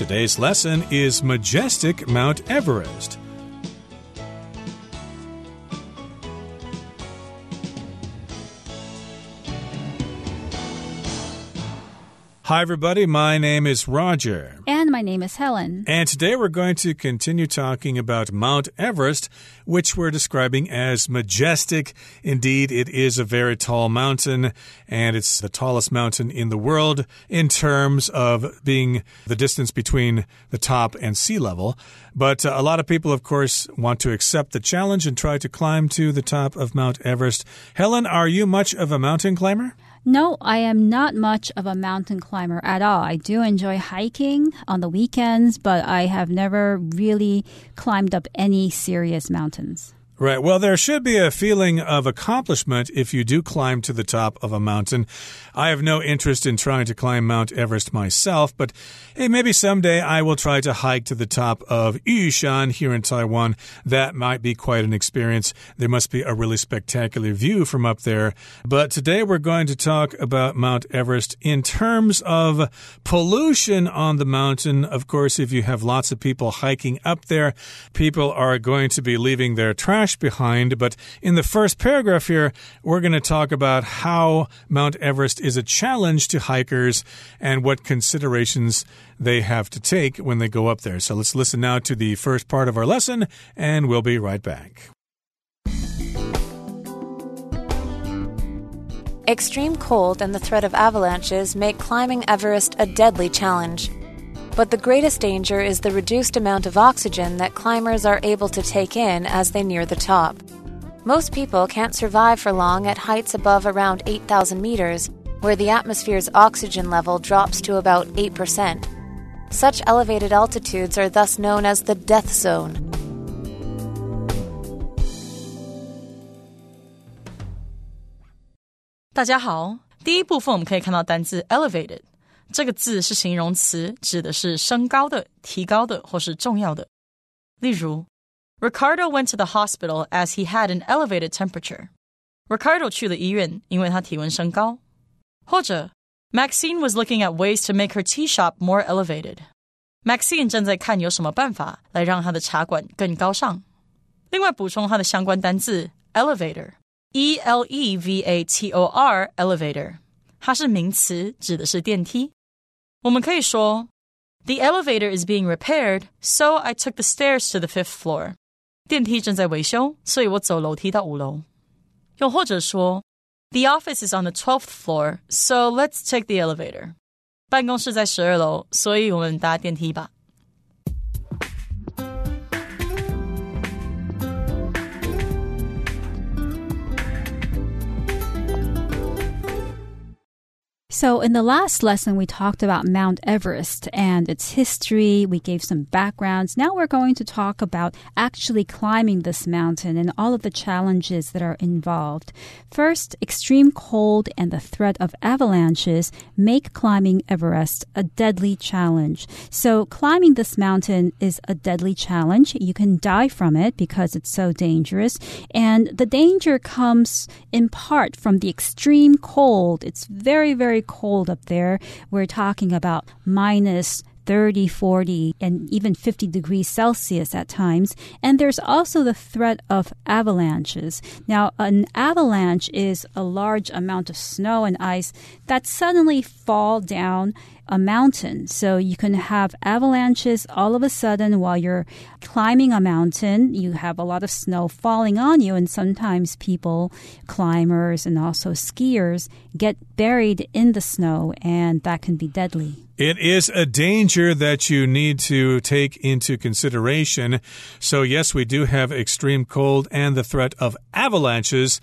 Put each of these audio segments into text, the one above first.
Today's lesson is Majestic Mount Everest. Hi, everybody. My name is Roger. My name is Helen. And today we're going to continue talking about Mount Everest, which we're describing as majestic. Indeed, it is a very tall mountain, and it's the tallest mountain in the world in terms of being the distance between the top and sea level. But uh, a lot of people, of course, want to accept the challenge and try to climb to the top of Mount Everest. Helen, are you much of a mountain climber? No, I am not much of a mountain climber at all. I do enjoy hiking on the weekends, but I have never really climbed up any serious mountains. Right. Well, there should be a feeling of accomplishment if you do climb to the top of a mountain. I have no interest in trying to climb Mount Everest myself, but hey, maybe someday I will try to hike to the top of Yushan here in Taiwan. That might be quite an experience. There must be a really spectacular view from up there. But today we're going to talk about Mount Everest in terms of pollution on the mountain. Of course, if you have lots of people hiking up there, people are going to be leaving their trash behind. But in the first paragraph here, we're going to talk about how Mount Everest is a challenge to hikers and what considerations they have to take when they go up there. So let's listen now to the first part of our lesson, and we'll be right back. Extreme cold and the threat of avalanches make climbing Everest a deadly challenge. But the greatest danger is the reduced amount of oxygen that climbers are able to take in as they near the top. Most people can't survive for long at heights above around 8,000 meters, where the atmosphere's oxygen level drops to about 8%. Such elevated altitudes are thus known as the death zone. 大家好，第一部分我们可以看到单字 elevated。 这个字是形容词，指的是升高的、提高的或是重要的。例如，Ricardo went to the hospital as he had an elevated temperature. Ricardo 去了医院，因为他体温升高。或者，Maxine was looking at ways to make her tea shop more elevated. Maxine 正在看有什么办法来让她的茶馆更高尚。另外，补充它的相关单字 elevator，e l e v a t o r elevator，它是名词，指的是电梯。 我们可以说，The elevator is being repaired, so I took the stairs to the fifth floor. 电梯正在维修，所以我走楼梯到五楼。又或者说，The office is on the twelfth floor, so let's take the elevator. 办公室在十二楼，所以我们搭电梯吧。 So, in the last lesson, we talked about Mount Everest and its history. We gave some backgrounds. Now we're going to talk about actually climbing this mountain and all of the challenges that are involved. First, extreme cold and the threat of avalanches make climbing Everest a deadly challenge. So, climbing this mountain is a deadly challenge. You can die from it because it's so dangerous. And the danger comes in part from the extreme cold. It's very, very cold up there. We're talking about minus 30, 40, and even 50 degrees Celsius at times. And there's also the threat of avalanches. Now, an avalanche is a large amount of snow and ice that suddenly fall down a mountain. So you can have avalanches all of a sudden while you're climbing a mountain. You have a lot of snow falling on you, and sometimes people, climbers, and also skiers get buried in the snow, and that can be deadly. It is a danger that you need to take into consideration. So, yes, we do have extreme cold and the threat of avalanches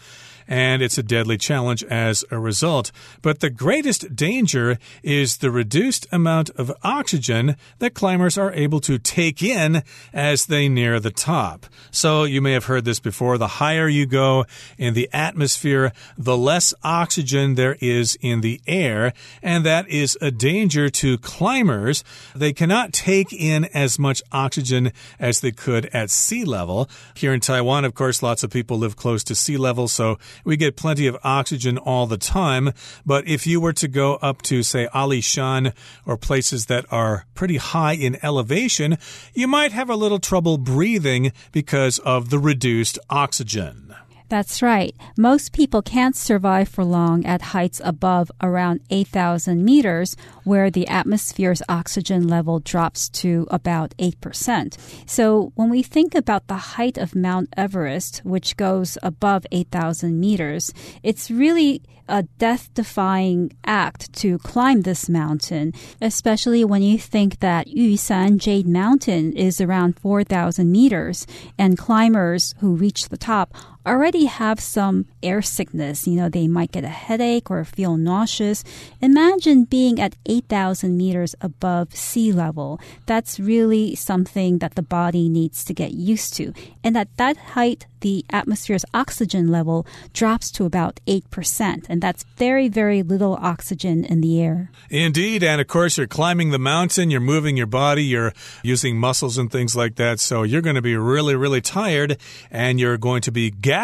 and it's a deadly challenge as a result. But the greatest danger is the reduced amount of oxygen that climbers are able to take in as they near the top. So you may have heard this before. The higher you go in the atmosphere, the less oxygen there is in the air, and that is a danger to climbers. They cannot take in as much oxygen as they could at sea level. Here in Taiwan, of course, lots of people live close to sea level, so we get plenty of oxygen all the time. But if you were to go up to, say, Alishan or places that are pretty high in elevation, you might have a little trouble breathing because of the reduced oxygen. That's right. Most people can't survive for long at heights above around 8,000 meters, where the atmosphere's oxygen level drops to about 8%. So when we think about the height of Mount Everest, which goes above 8,000 meters, it's really a death defying act to climb this mountain, especially when you think that Yushan Jade Mountain is around 4,000 meters and climbers who reach the top already have some air sickness. You know, they might get a headache or feel nauseous. Imagine being at 8,000 meters above sea level. That's really something that the body needs to get used to. And at that height, the atmosphere's oxygen level drops to about 8%. And that's very, very little oxygen in the air. Indeed. And of course, you're climbing the mountain, you're moving your body, you're using muscles and things like that. So you're going to be really, really tired and you're going to be gasping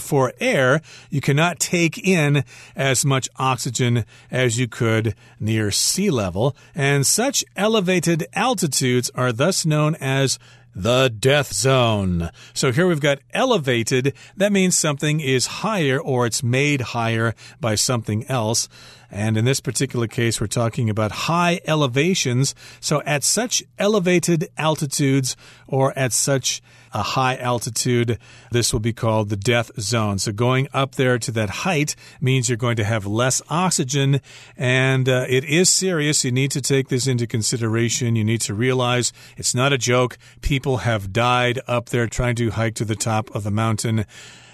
for air. You cannot take in as much oxygen as you could near sea level. And such elevated altitudes are thus known as the death zone. So here we've got elevated. That means something is higher or it's made higher by something else. And in this particular case, we're talking about high elevations. So at such elevated altitudes or at such a high altitude, this will be called the death zone. So going up there to that height means you're going to have less oxygen and uh, it is serious. You need to take this into consideration. You need to realize it's not a joke. People have died up there trying to hike to the top of the mountain.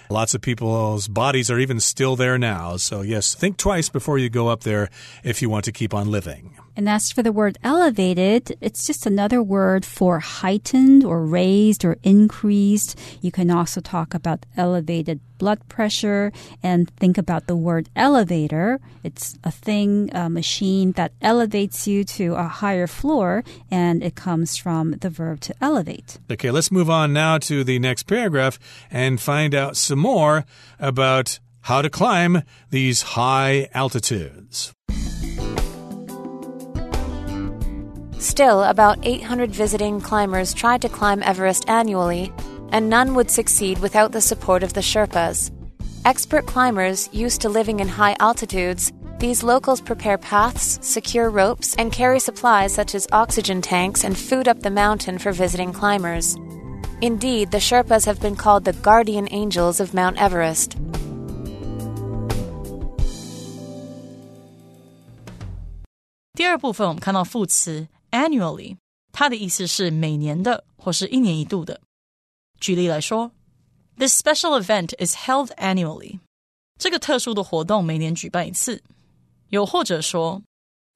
Lots of people's bodies are even still there now. So, yes, think twice before you go up there if you want to keep on living. And as for the word elevated, it's just another word for heightened or raised or increased. You can also talk about elevated blood pressure and think about the word elevator. It's a thing, a machine that elevates you to a higher floor, and it comes from the verb to elevate. Okay, let's move on now to the next paragraph and find out some more about how to climb these high altitudes. Still, about 800 visiting climbers try to climb Everest annually, and none would succeed without the support of the Sherpas. Expert climbers used to living in high altitudes, these locals prepare paths, secure ropes, and carry supplies such as oxygen tanks and food up the mountain for visiting climbers. Indeed, the Sherpas have been called the guardian angels of Mount Everest 第二部分我们看到副词 annually，它的意思是每年的或是一年一度的。举例来说，This special event is held annually。这个特殊的活动每年举办一次。又或者说，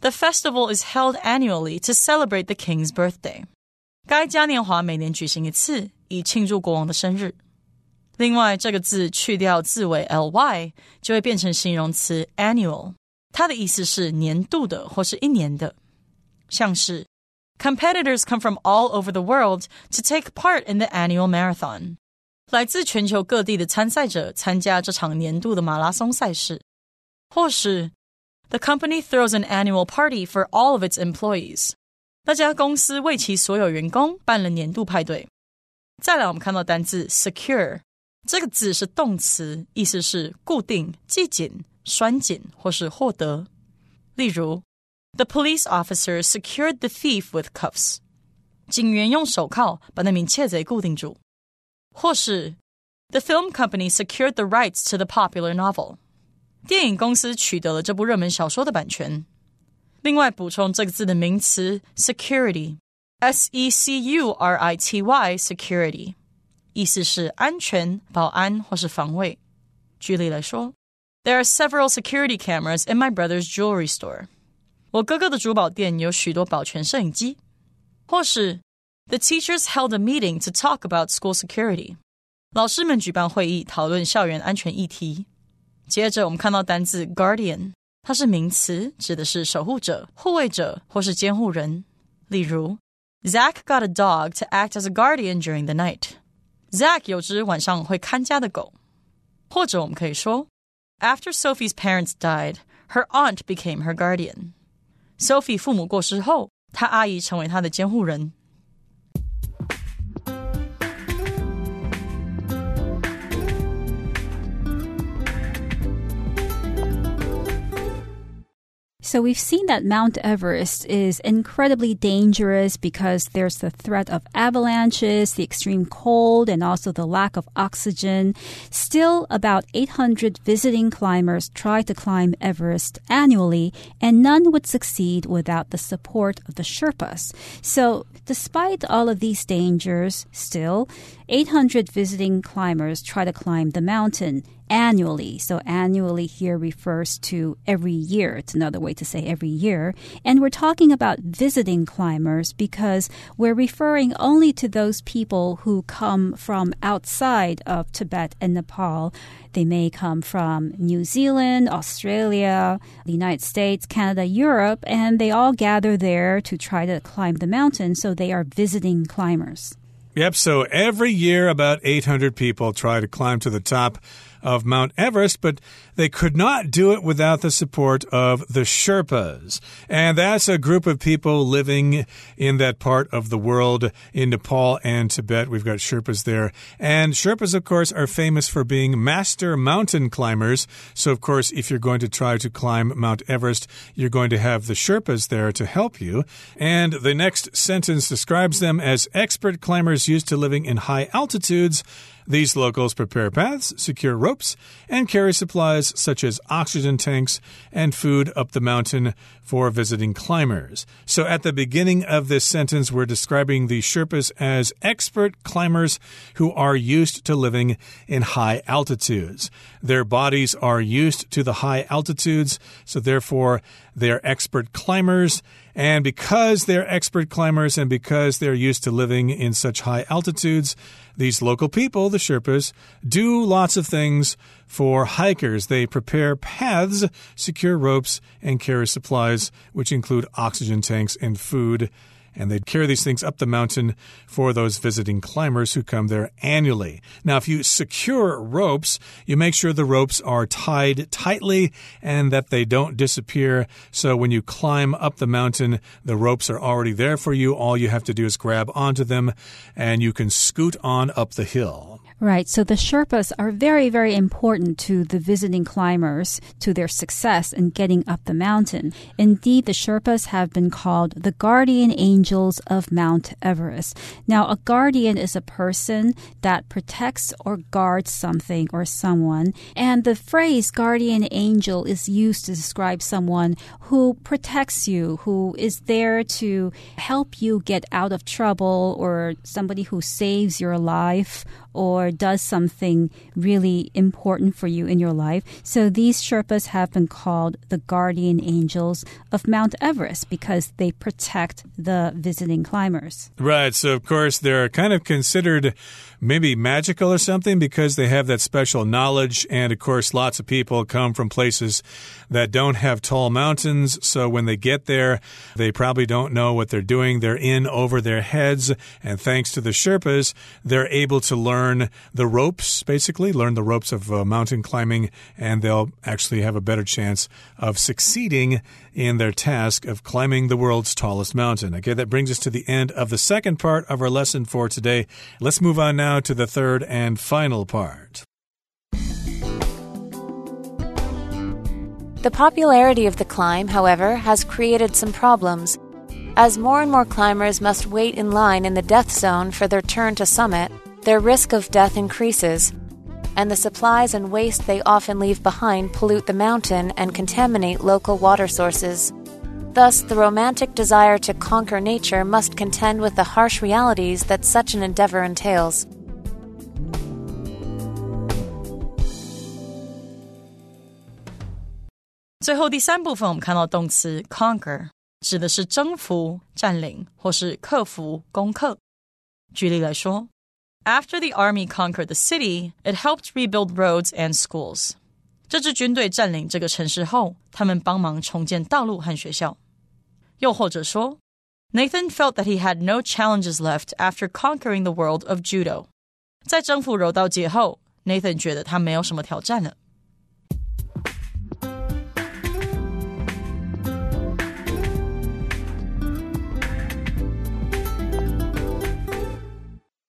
The festival is held annually to celebrate the king's birthday。该嘉年华每年举行一次，以庆祝国王的生日。另外，这个字去掉字尾 ly，就会变成形容词 annual，它的意思是年度的或是一年的。 像是 Competitors come from all over the world to take part in the annual marathon。来自全球各地的参赛者参加这场年度的马拉松赛事。或是 The company throws an annual party for all of its employees。那家公司为其所有员工办了年度派对。再来，我们看到单字 secure，这个字是动词，意思是固定、系紧、拴紧或是获得。例如 the police officer secured the thief with cuffs. 警员用手铐把那名窃贼固定住。或是 The film company secured the rights to the popular novel. 电影公司取得了这部热门小说的版权。另外补充这个字的名词 security，s e c u r i t y，security，意思是安全、保安或是防卫。举例来说，There are several security cameras in my brother's jewelry store. 我哥哥的珠宝店有许多保全摄影机，或是 The teachers held a meeting to talk about school security。老师们举办会议讨论校园安全议题。接着我们看到单字 guardian，它是名词，指的是守护者、护卫者或是监护人。例如，Zach got a dog to act as a guardian during the night。Zach 有只晚上会看家的狗。 或者我们可以说，After Sophie's parents died, her aunt became her guardian. Sophie 父母过世后，她阿姨成为她的监护人。So we've seen that Mount Everest is incredibly dangerous because there's the threat of avalanches, the extreme cold, and also the lack of oxygen. Still, about 800 visiting climbers try to climb Everest annually, and none would succeed without the support of the Sherpas. So, despite all of these dangers, still, 800 visiting climbers try to climb the mountain annually. So annually here refers to every year. It's another way to say every year. And we're talking about visiting climbers because we're referring only to those people who come from outside of Tibet and Nepal. They may come from New Zealand, Australia, the United States, Canada, Europe, and they all gather there to try to climb the mountain. So they are visiting climbers. Yep, so every year about 800 people try to climb to the top of Mount Everest, but they could not do it without the support of the Sherpas. And that's a group of people living in that part of the world in Nepal and Tibet. We've got Sherpas there. And Sherpas, of course, are famous for being master mountain climbers. So, of course, if you're going to try to climb Mount Everest, you're going to have the Sherpas there to help you. And the next sentence describes them as expert climbers used to living in high altitudes. These locals prepare paths, secure ropes, and carry supplies such as oxygen tanks and food up the mountain for visiting climbers. So at the beginning of this sentence, we're describing the Sherpas as expert climbers who are used to living in high altitudes. Their bodies are used to the high altitudes, so therefore they're expert climbers. And because they're expert climbers and because they're used to living in such high altitudes, these local people, the Sherpas, do lots of things for hikers. They prepare paths, secure ropes, and carry supplies, which include oxygen tanks and food and they'd carry these things up the mountain for those visiting climbers who come there annually. Now, if you secure ropes, you make sure the ropes are tied tightly and that they don't disappear. So when you climb up the mountain, the ropes are already there for you. All you have to do is grab onto them and you can scoot on up the hill. Right. So the Sherpas are very, very important to the visiting climbers, to their success in getting up the mountain. Indeed, the Sherpas have been called the guardian angels of Mount Everest. Now, a guardian is a person that protects or guards something or someone. And the phrase guardian angel is used to describe someone who protects you, who is there to help you get out of trouble, or somebody who saves your life or does something really important for you in your life. So these Sherpas have been called the guardian angels of Mount Everest because they protect the visiting climbers. Right. So, of course, they're kind of considered maybe magical or something because they have that special knowledge. And of course, lots of people come from places that don't have tall mountains. So when they get there, they probably don't know what they're doing. They're in over their heads. And thanks to the Sherpas, they're able to learn the ropes, basically, learn the ropes of uh, mountain climbing, and they'll actually have a better chance of succeeding in their task of climbing the world's tallest mountain. Okay, that brings us to the end of the second part of our lesson for today. Let's move on now to the third and final part. The popularity of the climb, however, has created some problems. As more and more climbers must wait in line in the death zone for their turn to summit, their risk of death increases and the supplies and waste they often leave behind pollute the mountain and contaminate local water sources. Thus, the romantic desire to conquer nature must contend with the harsh realities that such an endeavor entails. 最后第三部分，我们看到动词 conquer 指的是征服、占领或是克服、攻克。举例来说 after the army conquered the city, it helped rebuild roads and schools. 这支军队占领这个城市后，他们帮忙重建道路和学校。又或者说，Nathan felt that he had no challenges left after conquering the world of judo. 在征服柔道界后 Nathan 觉得他没有什么挑战了。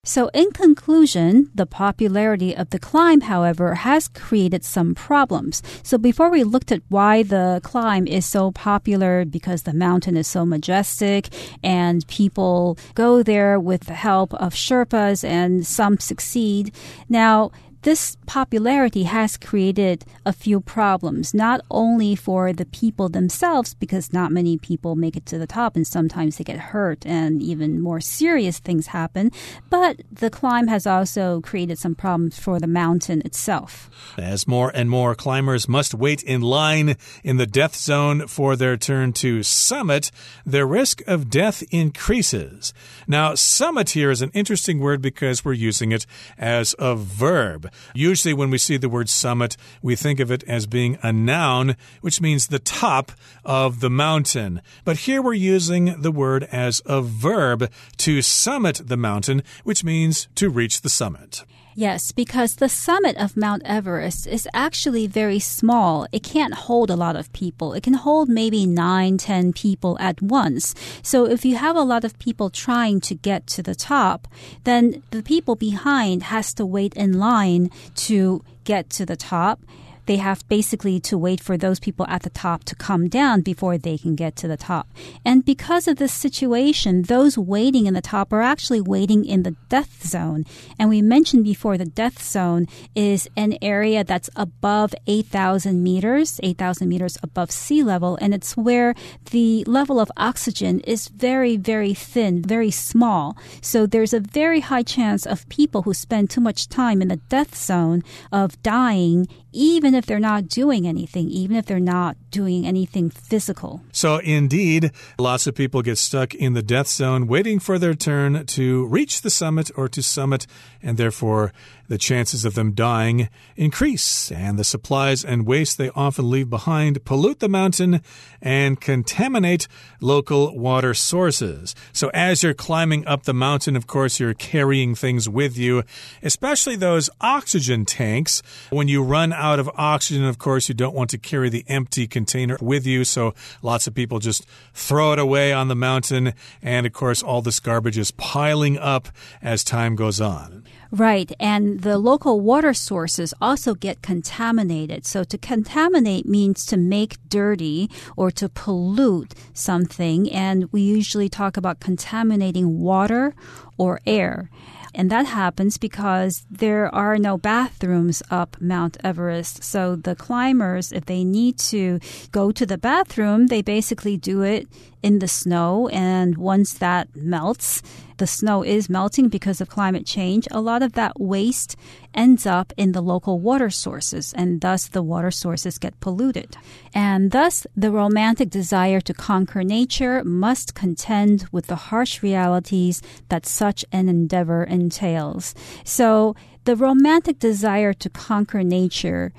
So, in conclusion, the popularity of the climb, however, has created some problems. So, before we looked at why the climb is so popular, because the mountain is so majestic and people go there with the help of Sherpas and some succeed. Now, this popularity has created a few problems, not only for the people themselves, because not many people make it to the top and sometimes they get hurt and even more serious things happen, but the climb has also created some problems for the mountain itself. As more and more climbers must wait in line in the death zone for their turn to summit, their risk of death increases. Now, summit here is an interesting word because we're using it as a verb. Usually, when we see the word summit, we think of it as being a noun, which means the top of the mountain. But here we're using the word as a verb to summit the mountain, which means to reach the summit. Yes, because the summit of Mount Everest is actually very small. It can't hold a lot of people. It can hold maybe nine, ten people at once. So if you have a lot of people trying to get to the top, then the people behind has to wait in line to get to the top they have basically to wait for those people at the top to come down before they can get to the top. And because of this situation, those waiting in the top are actually waiting in the death zone. And we mentioned before the death zone is an area that's above 8,000 meters, 8,000 meters above sea level. And it's where the level of oxygen is very, very thin, very small. So there's a very high chance of people who spend too much time in the death zone of dying even if they're not doing anything, even if they're not doing anything physical. So, indeed, lots of people get stuck in the death zone waiting for their turn to reach the summit or to summit, and therefore the chances of them dying increase, and the supplies and waste they often leave behind pollute the mountain and contaminate local water sources. So, as you're climbing up the mountain, of course, you're carrying things with you, especially those oxygen tanks. When you run out of oxygen, of course, you don't want to carry the empty container with you, so lots of people just throw it away on the mountain, and of course, all this garbage is piling up as time goes on. Right. And the local water sources also get contaminated. So to contaminate means to make dirty or to pollute something. And we usually talk about contaminating water or air. And that happens because there are no bathrooms up Mount Everest. So the climbers, if they need to go to the bathroom, they basically do it in the snow. And once that melts, the snow is melting because of climate change. A lot of that waste ends up in the local water sources, and thus the water sources get polluted. And thus, the romantic desire to conquer nature must contend with the harsh realities that such an endeavor entails. So, the romantic desire to conquer nature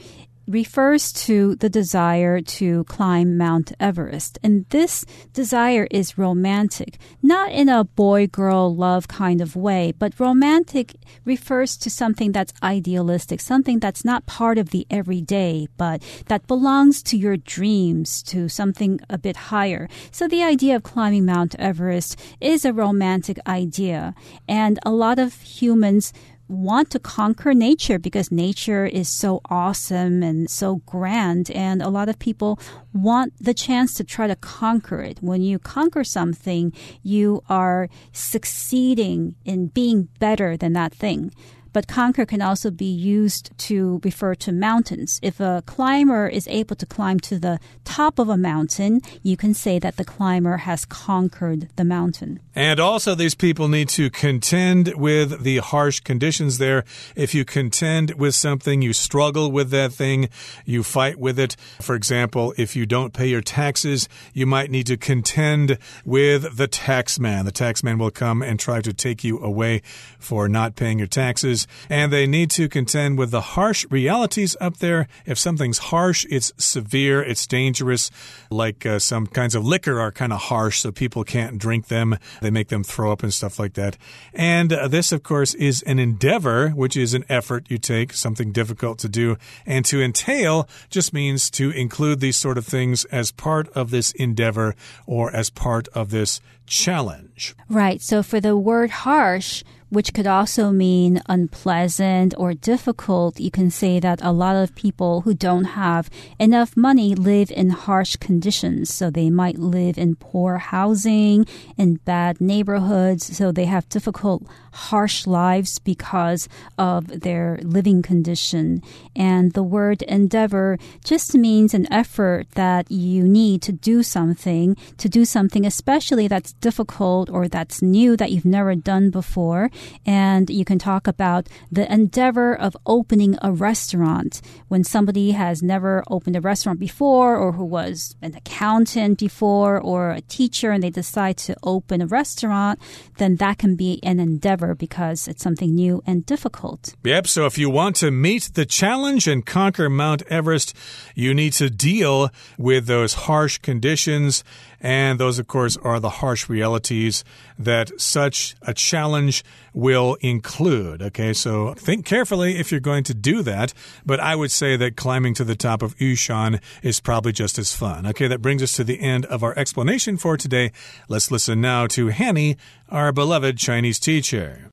refers to the desire to climb Mount Everest. And this desire is romantic, not in a boy girl love kind of way, but romantic refers to something that's idealistic, something that's not part of the everyday, but that belongs to your dreams, to something a bit higher. So the idea of climbing Mount Everest is a romantic idea. And a lot of humans want to conquer nature because nature is so awesome and so grand. And a lot of people want the chance to try to conquer it. When you conquer something, you are succeeding in being better than that thing but conquer can also be used to refer to mountains. If a climber is able to climb to the top of a mountain, you can say that the climber has conquered the mountain. And also, these people need to contend with the harsh conditions there. If you contend with something, you struggle with that thing, you fight with it. For example, if you don't pay your taxes, you might need to contend with the taxman. The taxman will come and try to take you away for not paying your taxes is, and they need to contend with the harsh realities up there. If something's harsh, it's severe, it's dangerous. Like uh, some kinds of liquor are kind of harsh, so people can't drink them. They make them throw up and stuff like that. And uh, this, of course, is an endeavor, which is an effort you take, something difficult to do. And to entail just means to include these sort of things as part of this endeavor or as part of this challenge. Right. So for the word harsh, which could also mean unpleasant or difficult. You can say that a lot of people who don't have enough money live in harsh conditions. So they might live in poor housing, in bad neighborhoods. So they have difficult, harsh lives because of their living condition. And the word endeavor just means an effort that you need to do something, to do something especially that's difficult or that's new that you've never done before and you can talk about the endeavor of opening a restaurant. When somebody has never opened a restaurant before, or who was an accountant before, or a teacher, and they decide to open a restaurant, then that can be an endeavor because it's something new and difficult. Yep. So if you want to meet the challenge and conquer Mount Everest, you need to deal with those harsh conditions and those, of course, are the harsh realities that such a challenge will include. Okay, so think carefully if you're going to do that. But I would say that climbing to the top of Yushan is probably just as fun. Okay, that brings us to the end of our explanation for today. Let's listen now to Hanny, our beloved Chinese teacher.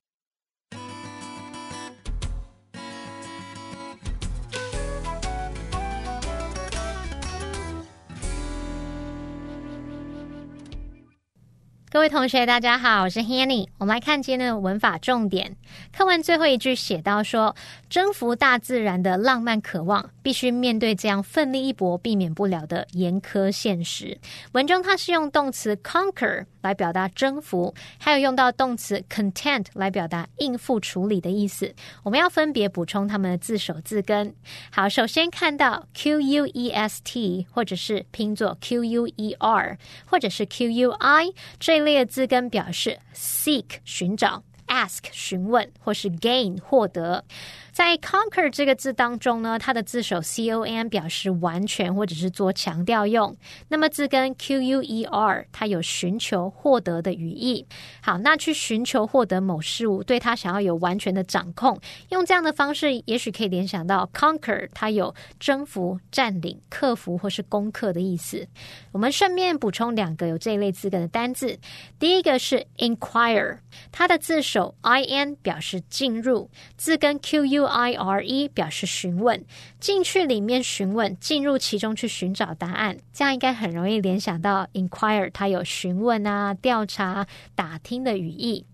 各位同学，大家好，我是 Hanny。我们来看今天的文法重点。课文最后一句写到说：“征服大自然的浪漫渴望，必须面对这样奋力一搏避免不了的严苛现实。”文中它是用动词 conquer 来表达征服，还有用到动词 content 来表达应付处理的意思。我们要分别补充它们的字首字根。好，首先看到 Q U E S T，或者是拼作 Q U E R，或者是 Q U I 这。这列字根表示 seek 寻找，ask 询问，或是 gain 获得。在 conquer 这个字当中呢，它的字首 c o n 表示完全或者是做强调用。那么字根 q u e r 它有寻求、获得的语义。好，那去寻求、获得某事物，对它想要有完全的掌控，用这样的方式，也许可以联想到 conquer，它有征服、占领、克服或是攻克的意思。我们顺便补充两个有这一类字根的单字。第一个是 inquire，它的字首 i n 表示进入，字根 q u。I R E 表示询问，进去里面询问，进入其中去寻找答案，这样应该很容易联想到 inquire，它有询问啊、调查、打听的语义。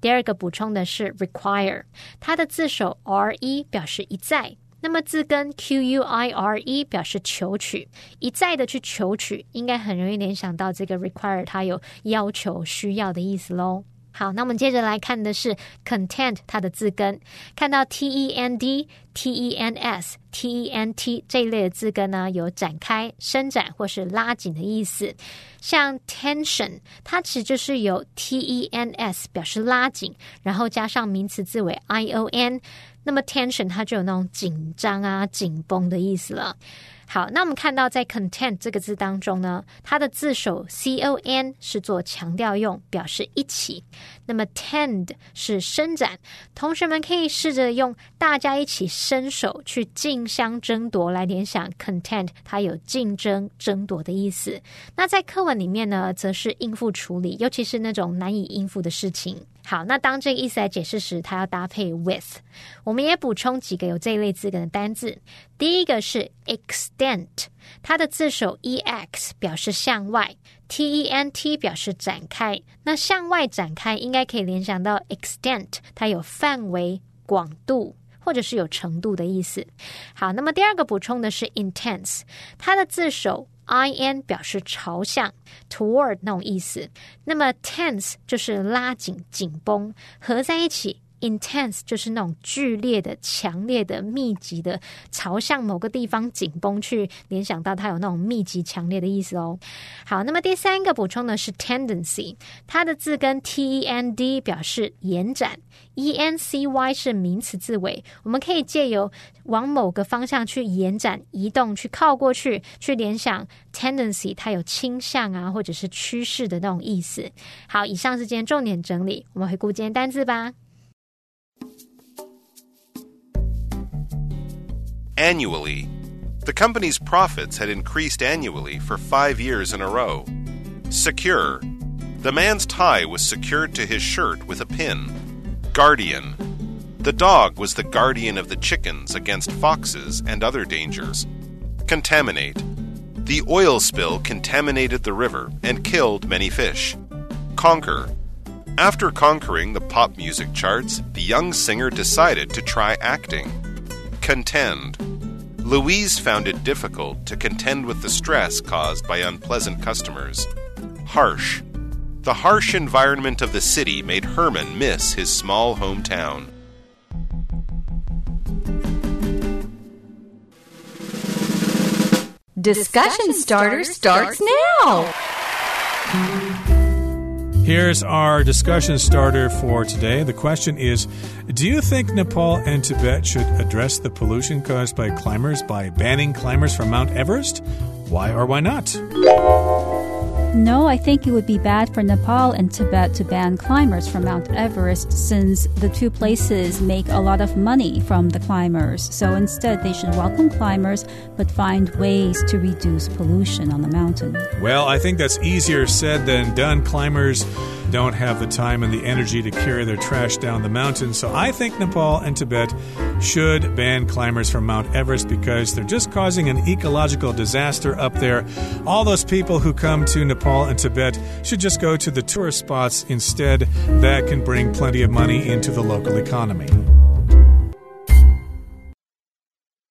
第二个补充的是 require，它的字首 R E 表示一再，那么字根 Q U I R E 表示求取，一再的去求取，应该很容易联想到这个 require，它有要求、需要的意思喽。好，那我们接着来看的是 content 它的字根，看到 t e n d、t e n s、t e n t 这一类的字根呢，有展开、伸展或是拉紧的意思。像 tension，它其实就是有 t e n s 表示拉紧，然后加上名词字尾 i o n，那么 tension 它就有那种紧张啊、紧绷的意思了。好，那我们看到在 content 这个字当中呢，它的字首 c o n 是做强调用，表示一起。那么 tend 是伸展，同学们可以试着用大家一起伸手去竞相争夺来联想 content，它有竞争、争夺的意思。那在课文里面呢，则是应付处理，尤其是那种难以应付的事情。好，那当这个意思来解释时，它要搭配 with。我们也补充几个有这一类字根的单字。第一个是 extent，它的字首 e x 表示向外，t e n t 表示展开。那向外展开应该可以联想到 extent，它有范围、广度或者是有程度的意思。好，那么第二个补充的是 intense，它的字首。I N 表示朝向，toward 那种意思。那么 tense 就是拉紧、紧绷，合在一起 intense 就是那种剧烈的、强烈的、密集的，朝向某个地方紧绷去联想到它有那种密集、强烈的意思哦。好，那么第三个补充的是 tendency，它的字根 t e n d 表示延展，e n c y 是名词字尾，我们可以借由往某个方向去延展、移动、去靠过去，去联想 tendency，它有倾向啊，或者是趋势的那种意思。好，以上是今天重点整理，我们回顾今天单字吧。Annually. The company's profits had increased annually for five years in a row. Secure. The man's tie was secured to his shirt with a pin. Guardian. The dog was the guardian of the chickens against foxes and other dangers. Contaminate. The oil spill contaminated the river and killed many fish. Conquer. After conquering the pop music charts, the young singer decided to try acting. Contend. Louise found it difficult to contend with the stress caused by unpleasant customers. Harsh. The harsh environment of the city made Herman miss his small hometown. Discussion starter starts now. Here's our discussion starter for today. The question is Do you think Nepal and Tibet should address the pollution caused by climbers by banning climbers from Mount Everest? Why or why not? No, I think it would be bad for Nepal and Tibet to ban climbers from Mount Everest since the two places make a lot of money from the climbers. So instead, they should welcome climbers but find ways to reduce pollution on the mountain. Well, I think that's easier said than done. Climbers don't have the time and the energy to carry their trash down the mountain. So I think Nepal and Tibet should ban climbers from Mount Everest because they're just causing an ecological disaster up there. All those people who come to Nepal and Tibet should just go to the tourist spots instead. That can bring plenty of money into the local economy.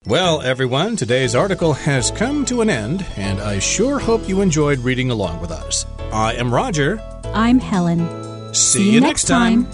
Well, everyone, today's article has come to an end, and I sure hope you enjoyed reading along with us. I am Roger. I'm Helen. See, you next time.